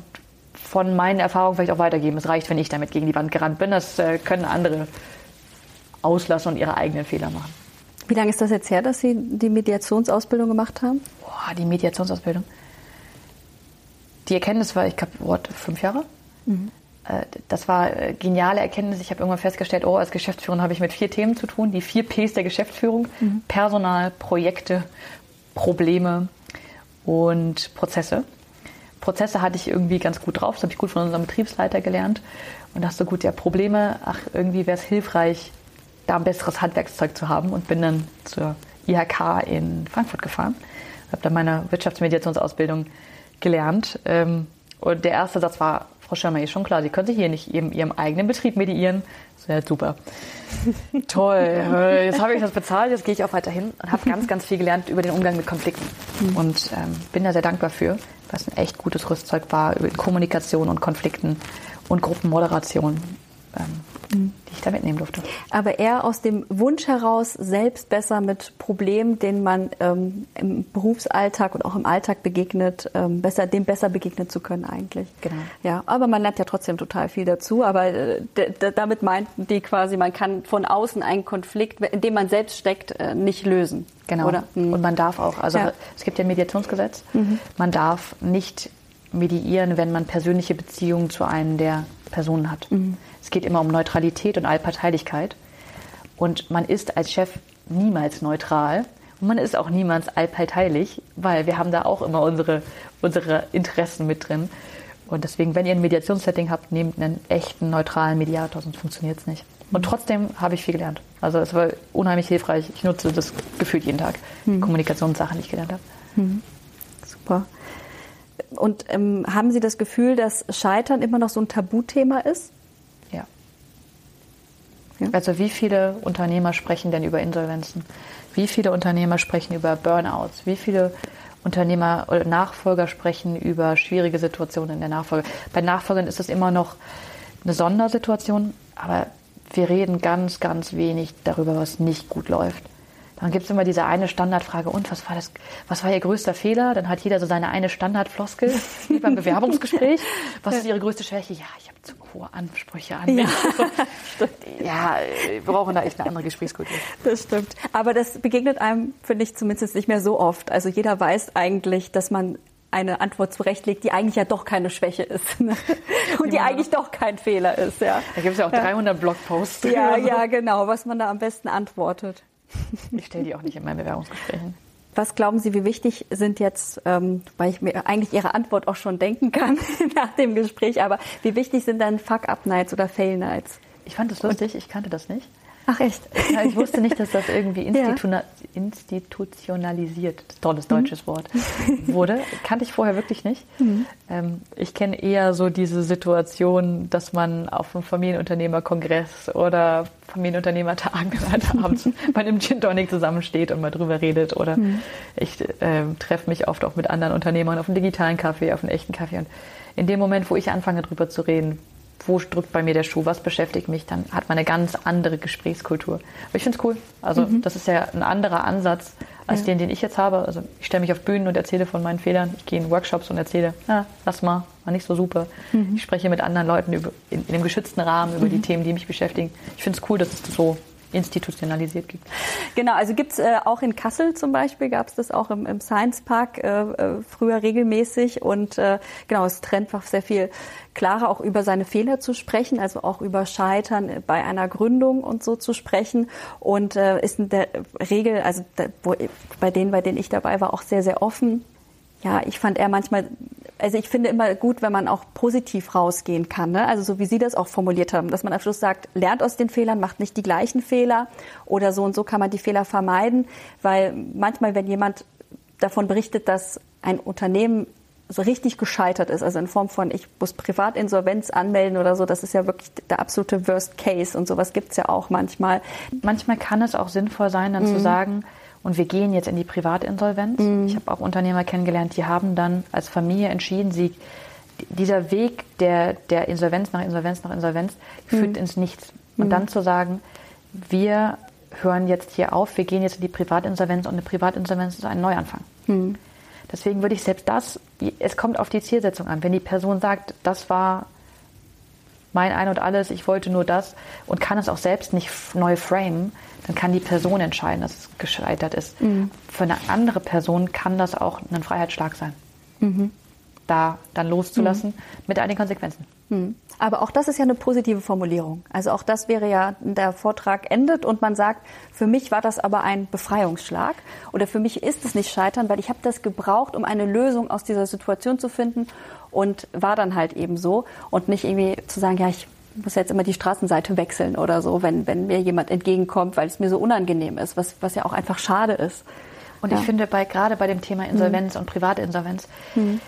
B: von meinen Erfahrungen vielleicht auch weitergeben. Es reicht, wenn ich damit gegen die Wand gerannt bin. Das äh, können andere auslassen und ihre eigenen Fehler machen.
A: Wie lange ist das jetzt her, dass Sie die Mediationsausbildung gemacht haben?
B: Boah, die Mediationsausbildung. Die Erkenntnis war, ich glaube, fünf Jahre. Mhm. Äh, das war eine geniale Erkenntnis. Ich habe irgendwann festgestellt, oh, als Geschäftsführerin habe ich mit vier Themen zu tun. Die vier Ps der Geschäftsführung. Mhm. Personal, Projekte, Probleme und Prozesse. Prozesse hatte ich irgendwie ganz gut drauf. Das habe ich gut von unserem Betriebsleiter gelernt. Und dachte gut, ja, Probleme, ach, irgendwie wäre es hilfreich, da ein besseres Handwerkszeug zu haben und bin dann zur IHK in Frankfurt gefahren. Habe dann meine Wirtschaftsmediationsausbildung gelernt. Ähm, und der erste Satz war, Frau Schirmer, ist schon klar, Sie können sich hier nicht in Ihrem eigenen Betrieb mediieren. Das wäre super. Toll. Äh, jetzt habe ich das bezahlt, jetzt gehe ich auch weiterhin und habe ganz, ganz viel gelernt über den Umgang mit Konflikten. Mhm. Und ähm, bin da sehr dankbar für, was ein echt gutes Rüstzeug war über Kommunikation und Konflikten und Gruppenmoderation. Ähm, die ich da mitnehmen durfte.
A: Aber eher aus dem Wunsch heraus, selbst besser mit Problemen, denen man ähm, im Berufsalltag und auch im Alltag begegnet, ähm, besser, dem besser begegnen zu können eigentlich.
B: Genau.
A: Ja, aber man lernt ja trotzdem total viel dazu. Aber äh, damit meinten die quasi, man kann von außen einen Konflikt, in dem man selbst steckt, äh, nicht lösen.
B: Genau.
A: Oder?
B: Mhm. Und man darf auch, also ja. es gibt ja ein Mediationsgesetz, mhm. man darf nicht mediieren, wenn man persönliche Beziehungen zu einem der Personen hat. Mhm. Es geht immer um Neutralität und Allparteilichkeit. Und man ist als Chef niemals neutral. Und man ist auch niemals allparteilich, weil wir haben da auch immer unsere, unsere Interessen mit drin. Und deswegen, wenn ihr ein Mediationssetting habt, nehmt einen echten neutralen Mediator, sonst funktioniert es nicht. Und mhm. trotzdem habe ich viel gelernt. Also es war unheimlich hilfreich. Ich nutze das gefühlt jeden Tag. Mhm. Kommunikationssachen, die ich gelernt habe. Mhm.
A: Super. Und ähm, haben Sie das Gefühl, dass Scheitern immer noch so ein Tabuthema ist?
B: Ja. ja. Also wie viele Unternehmer sprechen denn über Insolvenzen? Wie viele Unternehmer sprechen über Burnouts? Wie viele Unternehmer oder Nachfolger sprechen über schwierige Situationen in der Nachfolge? Bei Nachfolgern ist es immer noch eine Sondersituation, aber wir reden ganz, ganz wenig darüber, was nicht gut läuft. Dann gibt es immer diese eine Standardfrage, und was war das, was war Ihr größter Fehler? Dann hat jeder so seine eine Standardfloskel, wie beim Bewerbungsgespräch. Was ist Ihre größte Schwäche? Ja, ich habe zu hohe Ansprüche an mich. Ja, ja, wir brauchen da echt eine andere Gesprächskultur.
A: Das stimmt. Aber das begegnet einem, finde ich, zumindest nicht mehr so oft. Also jeder weiß eigentlich, dass man eine Antwort zurechtlegt, die eigentlich ja doch keine Schwäche ist ne? und die eigentlich doch kein Fehler ist. Ja.
B: Da gibt es ja auch 300 Blogposts.
A: Ja, ja, genau, was man da am besten antwortet.
B: Ich stelle die auch nicht in meinen Bewerbungsgesprächen.
A: Was glauben Sie, wie wichtig sind jetzt, ähm, weil ich mir eigentlich Ihre Antwort auch schon denken kann nach dem Gespräch, aber wie wichtig sind dann Fuck-Up-Nights oder Fail-Nights?
B: Ich fand das lustig, ich kannte das nicht.
A: Ach echt?
B: Ich wusste nicht, dass das irgendwie institu institutionalisiert, tolles deutsches mhm. Wort, wurde. Kannte ich vorher wirklich nicht. Mhm. Ähm, ich kenne eher so diese Situation, dass man auf einem Familienunternehmerkongress oder Familienunternehmertagen halt abends bei einem Gin Tonic zusammensteht und mal drüber redet. Oder mhm. ich äh, treffe mich oft auch mit anderen Unternehmern auf einem digitalen Kaffee, auf einem echten Kaffee. Und in dem Moment, wo ich anfange, drüber zu reden, wo drückt bei mir der Schuh, was beschäftigt mich, dann hat man eine ganz andere Gesprächskultur. Aber ich finde es cool. Also mhm. das ist ja ein anderer Ansatz als ja. den, den ich jetzt habe. Also ich stelle mich auf Bühnen und erzähle von meinen Fehlern. Ich gehe in Workshops und erzähle, ja, lass mal, war nicht so super. Mhm. Ich spreche mit anderen Leuten über, in, in einem geschützten Rahmen über mhm. die Themen, die mich beschäftigen. Ich finde es cool, dass es so institutionalisiert gibt.
A: Genau, also gibt es äh, auch in Kassel zum Beispiel, gab es das auch im, im Science Park äh, äh, früher regelmäßig und äh, genau, es trennt einfach sehr viel klarer auch über seine Fehler zu sprechen, also auch über Scheitern bei einer Gründung und so zu sprechen und äh, ist in der Regel, also da, wo, bei denen, bei denen ich dabei war, auch sehr, sehr offen. Ja, ich fand er manchmal also ich finde immer gut, wenn man auch positiv rausgehen kann. Ne? Also so wie Sie das auch formuliert haben, dass man am Schluss sagt, lernt aus den Fehlern, macht nicht die gleichen Fehler oder so und so kann man die Fehler vermeiden, weil manchmal, wenn jemand davon berichtet, dass ein Unternehmen so richtig gescheitert ist, also in Form von, ich muss Privatinsolvenz anmelden oder so, das ist ja wirklich der absolute Worst Case und sowas gibt's ja auch manchmal.
B: Manchmal kann es auch sinnvoll sein, dann mhm. zu sagen, und wir gehen jetzt in die Privatinsolvenz. Mhm. Ich habe auch Unternehmer kennengelernt, die haben dann als Familie entschieden, sie dieser Weg der, der Insolvenz nach Insolvenz nach Insolvenz führt mhm. ins Nichts. Und mhm. dann zu sagen, wir hören jetzt hier auf, wir gehen jetzt in die Privatinsolvenz und eine Privatinsolvenz ist ein Neuanfang. Mhm. Deswegen würde ich selbst das, es kommt auf die Zielsetzung an. Wenn die Person sagt, das war mein Ein und Alles, ich wollte nur das und kann es auch selbst nicht neu framen, dann kann die Person entscheiden, dass es gescheitert ist. Mhm. Für eine andere Person kann das auch ein Freiheitsschlag sein. Mhm. Da dann loszulassen mhm. mit all den Konsequenzen.
A: Mhm. Aber auch das ist ja eine positive Formulierung. Also auch das wäre ja, der Vortrag endet und man sagt, für mich war das aber ein Befreiungsschlag oder für mich ist es nicht Scheitern, weil ich habe das gebraucht, um eine Lösung aus dieser Situation zu finden und war dann halt eben so und nicht irgendwie zu sagen, ja, ich muss jetzt immer die Straßenseite wechseln oder so, wenn, wenn mir jemand entgegenkommt, weil es mir so unangenehm ist, was, was ja auch einfach schade ist.
B: Und ja. ich finde, bei, gerade bei dem Thema Insolvenz mhm. und Privatinsolvenz, mhm.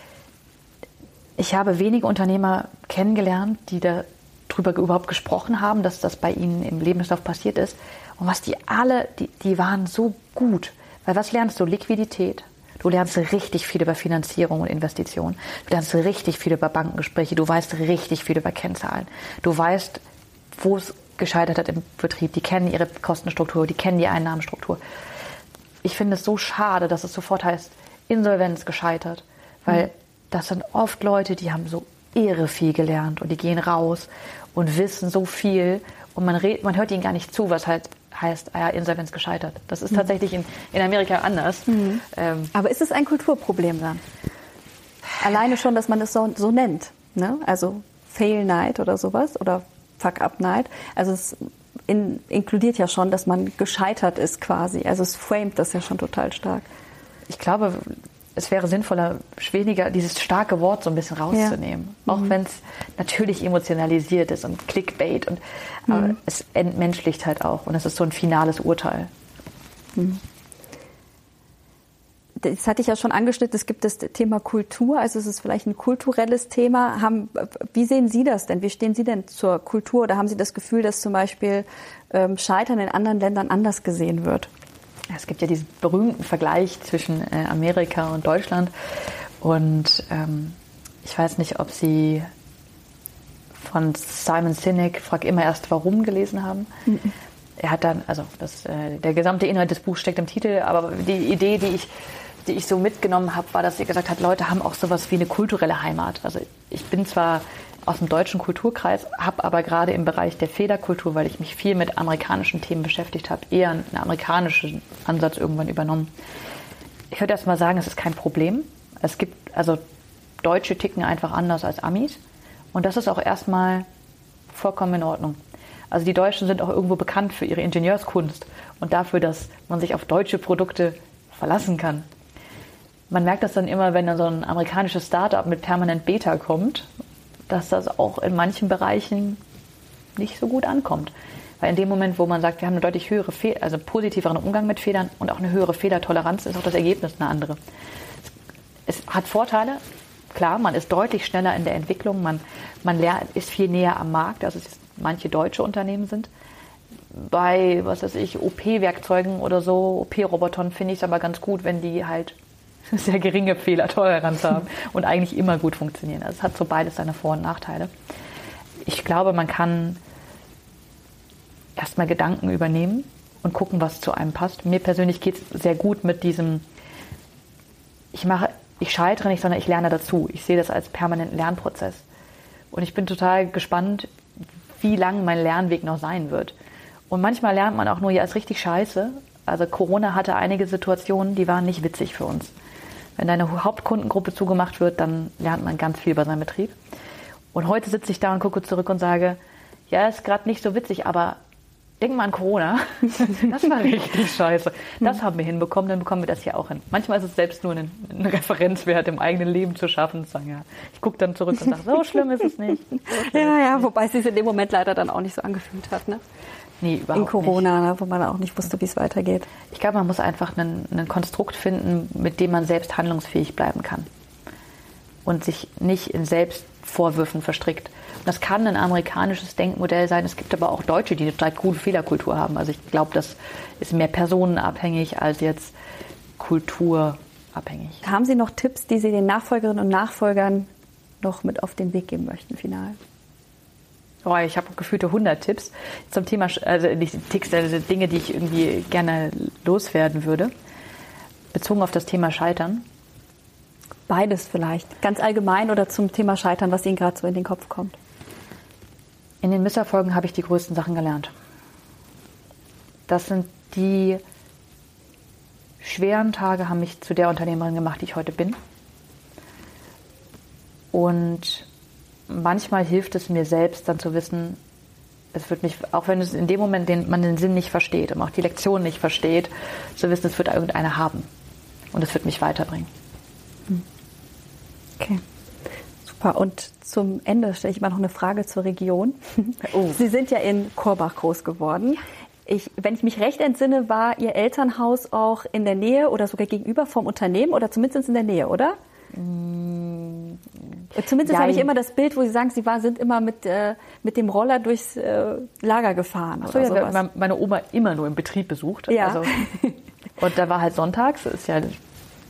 B: ich habe wenige Unternehmer kennengelernt, die darüber überhaupt gesprochen haben, dass das bei ihnen im Lebenslauf passiert ist. Und was die alle, die, die waren so gut. Weil was lernst du? Liquidität, Du lernst richtig viel über Finanzierung und Investitionen. Du lernst richtig viel über Bankengespräche. Du weißt richtig viel über Kennzahlen. Du weißt, wo es gescheitert hat im Betrieb. Die kennen ihre Kostenstruktur, die kennen die Einnahmenstruktur. Ich finde es so schade, dass es sofort heißt, Insolvenz gescheitert. Weil mhm. das sind oft Leute, die haben so irre viel gelernt und die gehen raus und wissen so viel und man, red, man hört ihnen gar nicht zu, was halt heißt, ah ja, Insolvenz gescheitert. Das ist mhm. tatsächlich in, in Amerika anders. Mhm.
A: Ähm, Aber ist es ein Kulturproblem dann? Alleine schon, dass man es so, so nennt. Ne? Also Fail Night oder sowas oder Fuck Up Night. Also es in, inkludiert ja schon, dass man gescheitert ist quasi. Also es framet das ja schon total stark.
B: Ich glaube, es wäre sinnvoller, weniger dieses starke Wort so ein bisschen rauszunehmen. Ja. Auch mhm. wenn es natürlich emotionalisiert ist und Clickbait und mhm. aber es entmenschlicht halt auch und es ist so ein finales Urteil. Mhm.
A: das hatte ich ja schon angeschnitten, es gibt das Thema Kultur, also es ist vielleicht ein kulturelles Thema. Haben, wie sehen Sie das denn? Wie stehen Sie denn zur Kultur? Oder haben Sie das Gefühl, dass zum Beispiel ähm, Scheitern in anderen Ländern anders gesehen wird?
B: Es gibt ja diesen berühmten Vergleich zwischen äh, Amerika und Deutschland. Und ähm, ich weiß nicht, ob Sie von Simon Sinek, frag immer erst warum, gelesen haben. Mhm. Er hat dann, also das, äh, der gesamte Inhalt des Buchs steckt im Titel, aber die Idee, die ich, die ich so mitgenommen habe, war, dass er gesagt hat, Leute haben auch sowas wie eine kulturelle Heimat. Also ich bin zwar aus dem deutschen Kulturkreis, habe aber gerade im Bereich der Federkultur, weil ich mich viel mit amerikanischen Themen beschäftigt habe, eher einen amerikanischen Ansatz irgendwann übernommen. Ich würde erst mal sagen, es ist kein Problem. Es gibt, also Deutsche ticken einfach anders als Amis. Und das ist auch erstmal vollkommen in Ordnung. Also die Deutschen sind auch irgendwo bekannt für ihre Ingenieurskunst und dafür, dass man sich auf deutsche Produkte verlassen kann. Man merkt das dann immer, wenn dann so ein amerikanisches Startup mit permanent Beta kommt, dass das auch in manchen Bereichen nicht so gut ankommt. Weil in dem Moment, wo man sagt, wir haben eine deutlich höhere, Fe also positiveren Umgang mit Fehlern und auch eine höhere Fehlertoleranz, ist auch das Ergebnis eine andere. Es hat Vorteile, klar, man ist deutlich schneller in der Entwicklung, man, man ist viel näher am Markt, also manche deutsche Unternehmen sind. Bei, was weiß ich, OP-Werkzeugen oder so, OP-Robotern finde ich es aber ganz gut, wenn die halt sehr geringe Fehlertoleranz haben und eigentlich immer gut funktionieren. Also es hat so beides seine Vor- und Nachteile. Ich glaube, man kann erstmal Gedanken übernehmen und gucken, was zu einem passt. Mir persönlich geht es sehr gut mit diesem, ich mache, ich scheitere nicht, sondern ich lerne dazu. Ich sehe das als permanenten Lernprozess. Und ich bin total gespannt, wie lang mein Lernweg noch sein wird. Und manchmal lernt man auch nur, ja, ist richtig scheiße. Also Corona hatte einige Situationen, die waren nicht witzig für uns. Wenn deine Hauptkundengruppe zugemacht wird, dann lernt man ganz viel über seinen Betrieb. Und heute sitze ich da und gucke zurück und sage, ja, ist gerade nicht so witzig, aber denk mal an Corona. Das war richtig scheiße. Das haben wir hinbekommen, dann bekommen wir das hier auch hin. Manchmal ist es selbst nur ein, ein Referenzwert im eigenen Leben zu schaffen. Zu sagen, ja, ich gucke dann zurück und sage, so schlimm ist es nicht.
A: So ja, ja, wobei es sich in dem Moment leider dann auch nicht so angefühlt hat. Ne?
B: Nee, überhaupt
A: In Corona, nicht. Ne, wo man auch nicht wusste, wie es weitergeht.
B: Ich glaube, man muss einfach einen, einen Konstrukt finden, mit dem man selbst handlungsfähig bleiben kann. Und sich nicht in Selbstvorwürfen verstrickt. Und das kann ein amerikanisches Denkmodell sein. Es gibt aber auch Deutsche, die eine total coole Fehlerkultur haben. Also ich glaube, das ist mehr personenabhängig als jetzt kulturabhängig.
A: Haben Sie noch Tipps, die Sie den Nachfolgerinnen und Nachfolgern noch mit auf den Weg geben möchten, final?
B: Oh, ich habe gefühlte 100 Tipps zum Thema, also nicht Ticks, also Dinge, die ich irgendwie gerne loswerden würde, bezogen auf das Thema Scheitern.
A: Beides vielleicht, ganz allgemein oder zum Thema Scheitern, was Ihnen gerade so in den Kopf kommt.
B: In den Misserfolgen habe ich die größten Sachen gelernt. Das sind die schweren Tage, haben mich zu der Unternehmerin gemacht, die ich heute bin. Und manchmal hilft es mir selbst dann zu wissen, es wird mich, auch wenn es in dem Moment den, man den Sinn nicht versteht und auch die Lektion nicht versteht, zu wissen, es wird irgendeiner haben. Und es wird mich weiterbringen.
A: Okay. Super. Und zum Ende stelle ich mal noch eine Frage zur Region. Oh. Sie sind ja in Korbach groß geworden. Ich, wenn ich mich recht entsinne, war Ihr Elternhaus auch in der Nähe oder sogar gegenüber vom Unternehmen oder zumindest in der Nähe, oder? Zumindest habe ich immer das Bild, wo Sie sagen, Sie war, sind immer mit, äh, mit dem Roller durchs äh, Lager gefahren.
B: Ach so, ja, sowas. meine Oma immer nur im Betrieb besucht.
A: Ja.
B: Also, und da war halt sonntags, ist ja,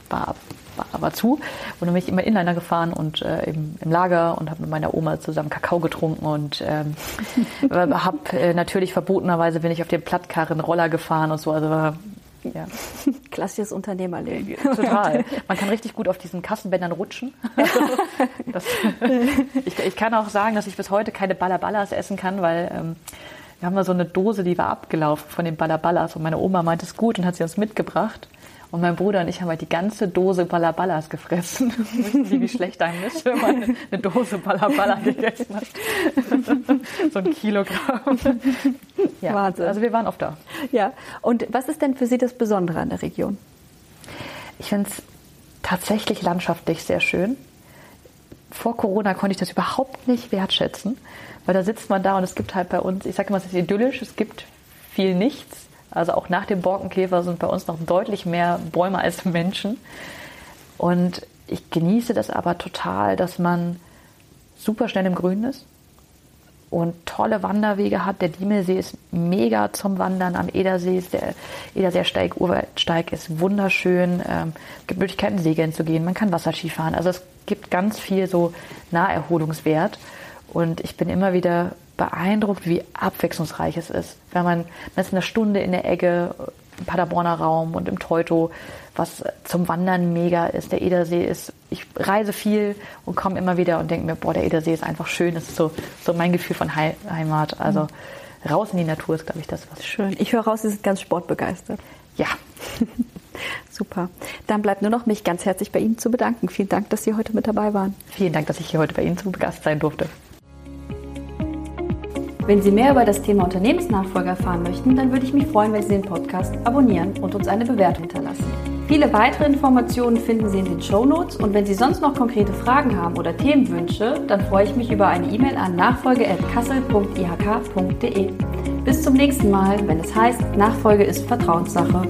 B: war, war aber zu. Und dann bin ich immer Inliner gefahren und äh, im, im Lager und habe mit meiner Oma zusammen Kakao getrunken und ähm, habe äh, natürlich verbotenerweise bin ich auf den Plattkarren Roller gefahren und so. Also war
A: ja. Klassisches Unternehmerleben.
B: Total. Man kann richtig gut auf diesen Kassenbändern rutschen. das, ich, ich, kann auch sagen, dass ich bis heute keine Balaballas essen kann, weil ähm, wir haben mal so eine Dose, die war abgelaufen von den Balaballas und meine Oma meinte es gut und hat sie uns mitgebracht. Und mein Bruder und ich haben halt die ganze Dose Balaballas gefressen. Wissen Sie, wie schlecht einem ist, wenn man eine Dose Balaballa gegessen hat? so ein Kilogramm. Ja, Wahnsinn. Also wir waren oft da.
A: Ja. Und was ist denn für Sie das Besondere an der Region?
B: Ich finde es tatsächlich landschaftlich sehr schön. Vor Corona konnte ich das überhaupt nicht wertschätzen, weil da sitzt man da und es gibt halt bei uns, ich sage immer, es ist idyllisch, es gibt viel nichts Also auch nach dem Borkenkäfer sind bei uns noch deutlich mehr Bäume als Menschen. Und ich genieße das aber total, dass man super schnell im Grün ist und tolle Wanderwege hat. Der Diemelsee ist mega zum Wandern. Am Edersee ist der Ederseersteig, Urwaldsteig ist wunderschön. Ähm, gibt Möglichkeiten, segeln zu gehen. Man kann Wasserski fahren. Also es gibt ganz viel so Naherholungswert. Und ich bin immer wieder beeindruckt, wie abwechslungsreich es ist. Wenn man, man ist eine Stunde in der Ecke, im Paderborner Raum und im Teuto, was zum Wandern mega ist. Der Edersee ist, ich reise viel und komme immer wieder und denke mir, boah, der Edersee ist einfach schön. Das ist so, so mein Gefühl von Heimat. Also mhm. raus in die Natur ist, glaube ich, das, was.
A: Schön. Ich höre raus, Sie sind ganz sportbegeistert.
B: Ja.
A: Super. Dann bleibt nur noch mich ganz herzlich bei Ihnen zu bedanken. Vielen Dank, dass Sie heute mit dabei waren.
B: Vielen Dank, dass ich hier heute bei Ihnen zu Gast sein durfte.
A: Wenn Sie mehr über das Thema Unternehmensnachfolge erfahren möchten, dann würde ich mich freuen, wenn Sie den Podcast abonnieren und uns eine Bewertung hinterlassen. Viele weitere Informationen finden Sie in den Show Notes und wenn Sie sonst noch konkrete Fragen haben oder Themenwünsche, dann freue ich mich über eine E-Mail an nachfolge.kassel.ihk.de. Bis zum nächsten Mal, wenn es heißt, Nachfolge ist Vertrauenssache.